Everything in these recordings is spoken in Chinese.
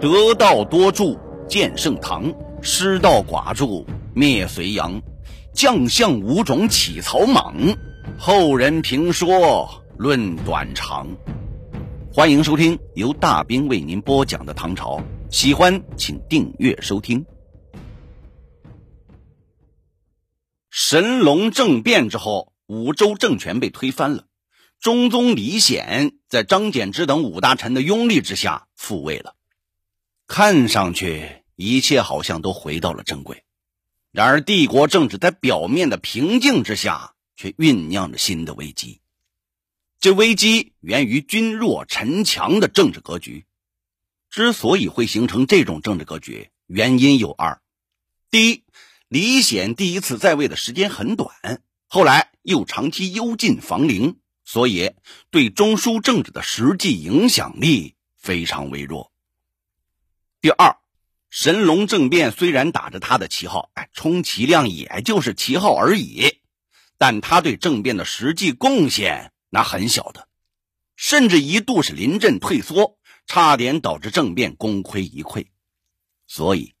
得道多助建盛唐，失道寡助灭隋炀。将相五种起草莽，后人评说论短长。欢迎收听由大兵为您播讲的唐朝，喜欢请订阅收听。神龙政变之后，五州政权被推翻了，中宗李显在张柬之等五大臣的拥立之下复位了。看上去一切好像都回到了正轨，然而帝国政治在表面的平静之下，却酝酿着新的危机。这危机源于君弱臣强的政治格局。之所以会形成这种政治格局，原因有二：第一，李显第一次在位的时间很短，后来又长期幽禁房陵，所以对中枢政治的实际影响力非常微弱。第二，神龙政变虽然打着他的旗号，哎，充其量也就是旗号而已，但他对政变的实际贡献那很小的，甚至一度是临阵退缩，差点导致政变功亏一篑。所以，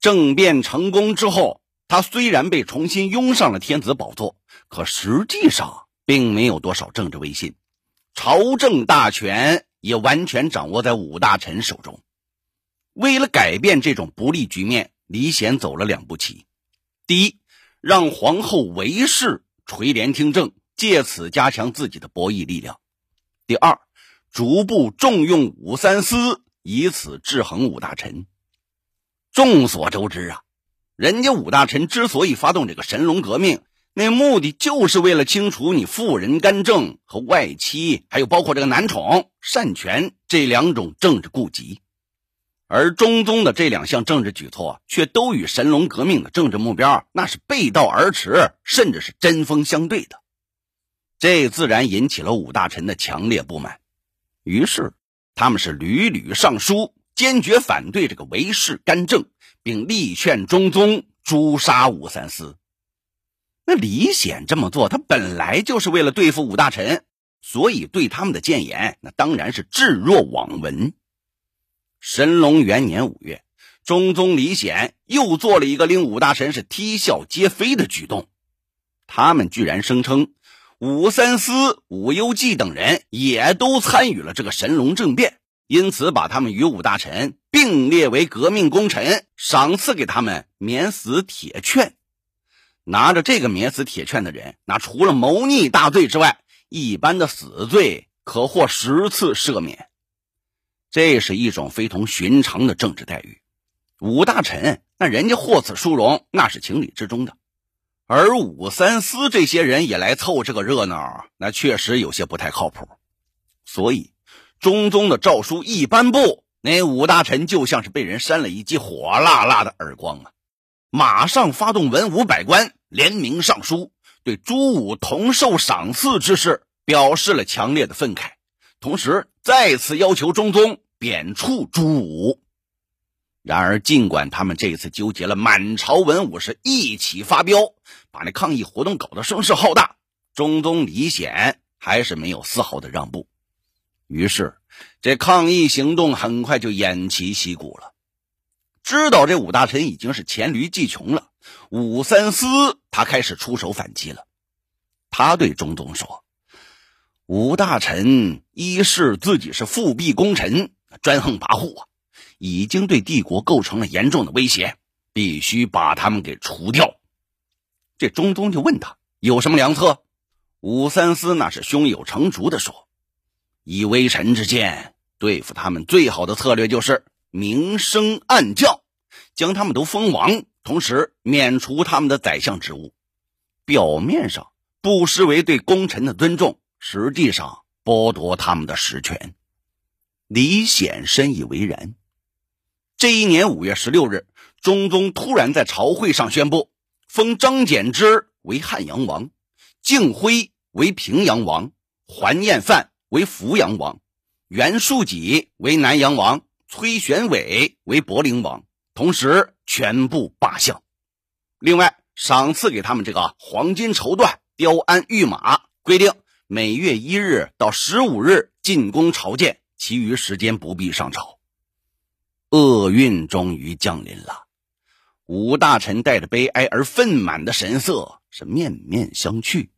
政变成功之后，他虽然被重新拥上了天子宝座，可实际上并没有多少政治威信，朝政大权也完全掌握在五大臣手中。为了改变这种不利局面，李显走了两步棋：第一，让皇后韦氏垂帘听政，借此加强自己的博弈力量；第二，逐步重用武三思，以此制衡武大臣。众所周知啊，人家武大臣之所以发动这个神龙革命，那目的就是为了清除你妇人干政和外戚，还有包括这个男宠擅权这两种政治痼疾。而中宗的这两项政治举措，却都与神龙革命的政治目标那是背道而驰，甚至是针锋相对的。这自然引起了五大臣的强烈不满，于是他们是屡屡上书，坚决反对这个韦氏干政，并力劝中宗诛杀武三思。那李显这么做，他本来就是为了对付五大臣，所以对他们的谏言，那当然是置若罔闻。神龙元年五月，中宗李显又做了一个令五大臣是啼笑皆非的举动。他们居然声称，武三思、武攸暨等人也都参与了这个神龙政变，因此把他们与五大臣并列为革命功臣，赏赐给他们免死铁券。拿着这个免死铁券的人，那除了谋逆大罪之外，一般的死罪可获十次赦免。这是一种非同寻常的政治待遇，武大臣那人家获此殊荣，那是情理之中的。而武三思这些人也来凑这个热闹，那确实有些不太靠谱。所以，中宗的诏书一颁布，那武大臣就像是被人扇了一记火辣辣的耳光啊！马上发动文武百官联名上书，对朱武同受赏赐之事表示了强烈的愤慨。同时，再次要求中宗贬黜朱武。然而，尽管他们这次纠结了满朝文武，是一起发飙，把那抗议活动搞得声势浩大，中宗李显还是没有丝毫的让步。于是，这抗议行动很快就偃旗息鼓了。知道这五大臣已经是黔驴技穷了，武三思他开始出手反击了。他对中宗说。五大臣一是自己是复辟功臣，专横跋扈啊，已经对帝国构成了严重的威胁，必须把他们给除掉。这中宗就问他有什么良策，武三思那是胸有成竹的说：“以微臣之见，对付他们最好的策略就是明升暗降，将他们都封王，同时免除他们的宰相职务。表面上不失为对功臣的尊重。”实际上剥夺他们的实权，李显深以为然。这一年五月十六日，中宗突然在朝会上宣布，封张柬之为汉阳王，敬辉为平阳王，桓彦范为扶阳王，袁术己为南阳王，崔玄伟为博陵王，同时全部罢相。另外，赏赐给他们这个黄金绸缎、雕鞍玉马，规定。每月一日到十五日进宫朝见，其余时间不必上朝。厄运终于降临了。武大臣带着悲哀而愤满的神色，是面面相觑。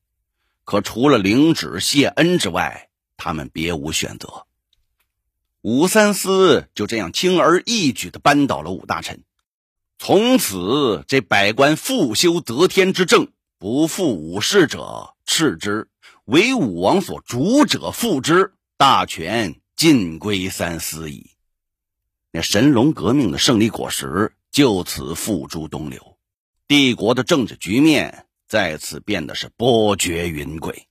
可除了领旨谢恩之外，他们别无选择。武三思就这样轻而易举地扳倒了武大臣，从此这百官复修得天之政，不负武士者斥之，为武王所逐者复之，大权尽归三司矣。那神龙革命的胜利果实。就此付诸东流，帝国的政治局面再次变得是波谲云诡。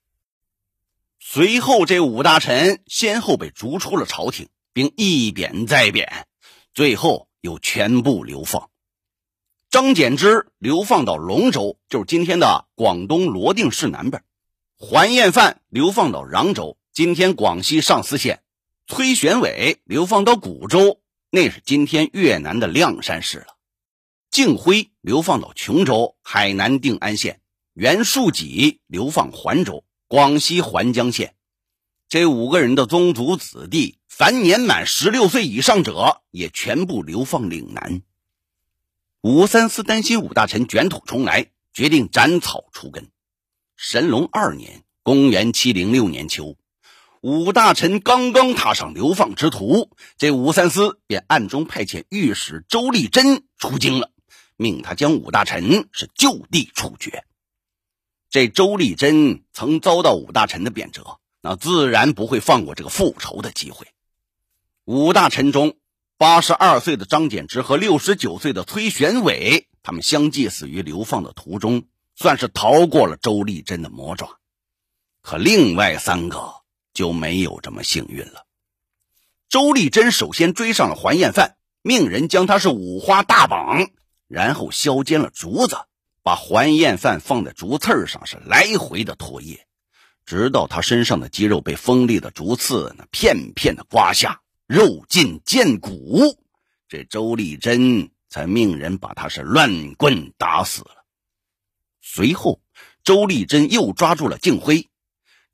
随后，这五大臣先后被逐出了朝廷，并一贬再贬，最后又全部流放。张柬之流放到龙州，就是今天的广东罗定市南边；桓彦范流放到壤州，今天广西上思县；崔玄伟流放到古州。那是今天越南的谅山市了。敬辉流放到琼州（海南定安县），袁树己流放环州（广西环江县）。这五个人的宗族子弟，凡年满十六岁以上者，也全部流放岭南。武三思担心武大臣卷土重来，决定斩草除根。神龙二年（公元706年秋）。武大臣刚刚踏上流放之途，这武三思便暗中派遣御史周立珍出京了，命他将武大臣是就地处决。这周立珍曾遭到武大臣的贬谪，那自然不会放过这个复仇的机会。武大臣中，八十二岁的张柬之和六十九岁的崔玄伟，他们相继死于流放的途中，算是逃过了周丽珍的魔爪。可另外三个。就没有这么幸运了。周丽珍首先追上了还彦范，命人将他是五花大绑，然后削尖了竹子，把还彦范放在竹刺上，是来回的唾液，直到他身上的肌肉被锋利的竹刺那片片的刮下，肉尽见骨，这周丽珍才命人把他是乱棍打死了。随后，周丽珍又抓住了敬辉。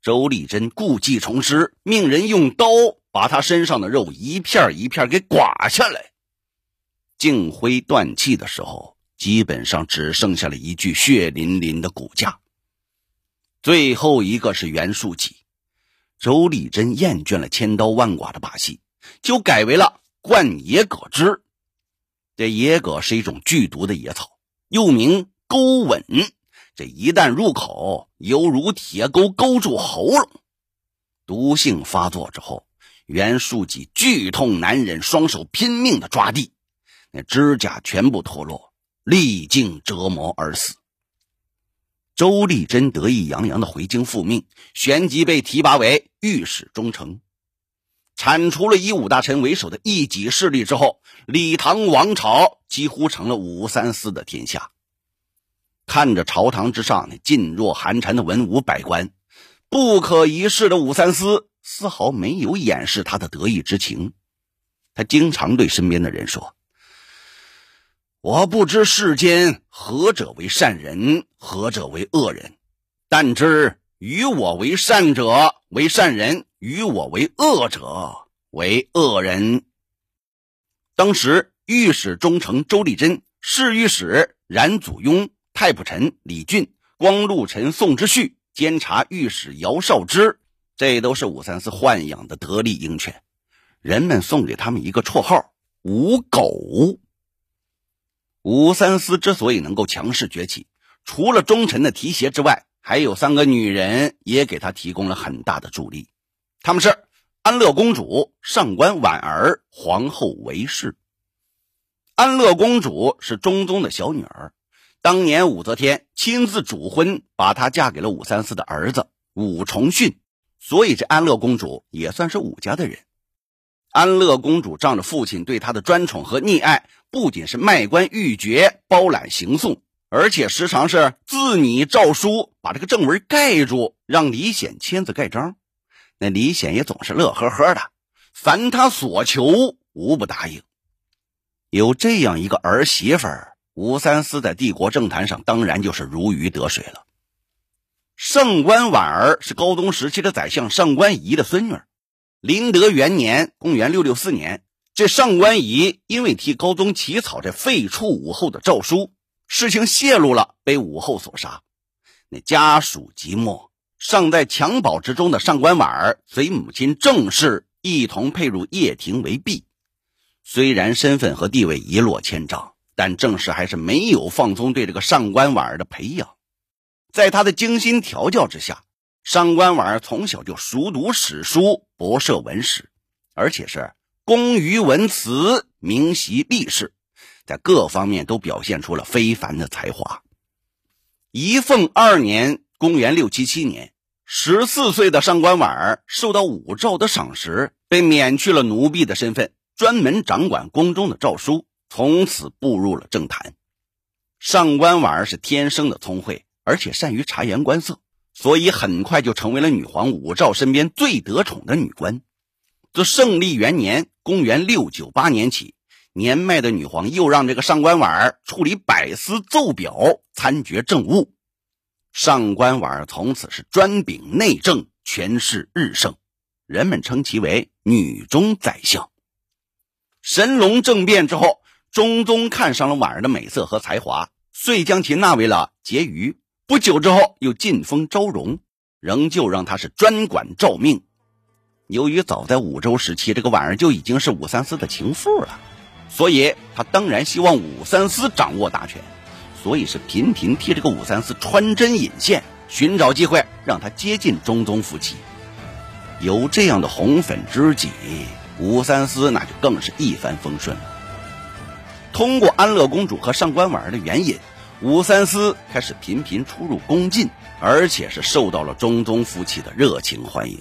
周丽珍故技重施，命人用刀把他身上的肉一片一片给刮下来。敬辉断气的时候，基本上只剩下了一具血淋淋的骨架。最后一个是袁术己，周丽珍厌倦了千刀万剐的把戏，就改为了灌野葛汁。这野葛是一种剧毒的野草，又名钩吻。这一旦入口，犹如铁钩勾住喉咙，毒性发作之后，袁术己剧痛难忍，双手拼命的抓地，那指甲全部脱落，历经折磨而死。周丽珍得意洋洋的回京复命，旋即被提拔为御史中丞，铲除了以武大臣为首的一己势力之后，李唐王朝几乎成了武三思的天下。看着朝堂之上那噤若寒蝉的文武百官，不可一世的武三思丝毫没有掩饰他的得意之情。他经常对身边的人说：“我不知世间何者为善人，何者为恶人，但知与我为善者为善人，与我为恶者为恶人。”当时御史中丞周立珍、侍御史冉祖雍。太仆臣李俊、光禄臣宋之旭、监察御史姚绍之，这都是武三思豢养的得力鹰犬。人们送给他们一个绰号“五狗”。武三思之所以能够强势崛起，除了忠臣的提携之外，还有三个女人也给他提供了很大的助力。他们是安乐公主、上官婉儿、皇后韦氏。安乐公主是中宗的小女儿。当年武则天亲自主婚，把她嫁给了武三思的儿子武重训，所以这安乐公主也算是武家的人。安乐公主仗着父亲对她的专宠和溺爱，不仅是卖官鬻爵、包揽行讼，而且时常是自拟诏书，把这个正文盖住，让李显签字盖章。那李显也总是乐呵呵的，凡他所求，无不答应。有这样一个儿媳妇儿。吴三思在帝国政坛上当然就是如鱼得水了。上官婉儿是高宗时期的宰相上官仪的孙女。麟德元年（公元664年），这上官仪因为替高宗起草这废黜武后的诏书，事情泄露了，被武后所杀。那家属即没，尚在襁褓之中的上官婉儿随母亲郑氏一同配入掖庭为婢。虽然身份和地位一落千丈，但郑氏还是没有放松对这个上官婉儿的培养。在他的精心调教之下，上官婉儿从小就熟读史书，博涉文史，而且是。工于文辞，明习历史，在各方面都表现出了非凡的才华。仪凤二年（公元六七七年），十四岁的上官婉儿受到武曌的赏识，被免去了奴婢的身份，专门掌管宫中的诏书，从此步入了政坛。上官婉儿是天生的聪慧，而且善于察言观色，所以很快就成为了女皇武曌身边最得宠的女官。自胜历元年（公元698年）起，年迈的女皇又让这个上官婉儿处理百司奏表，参决政务。上官婉儿从此是专秉内政，权势日盛，人们称其为“女中宰相”。神龙政变之后，中宗看上了婉儿的美色和才华，遂将其纳为了婕妤。不久之后，又晋封昭容，仍旧让她是专管诏命。由于早在武周时期，这个婉儿就已经是武三思的情妇了，所以他当然希望武三思掌握大权，所以是频频替这个武三思穿针引线，寻找机会让他接近中宗夫妻。有这样的红粉知己，武三思那就更是一帆风顺了。通过安乐公主和上官婉儿的援引，武三思开始频频出入宫禁，而且是受到了中宗夫妻的热情欢迎。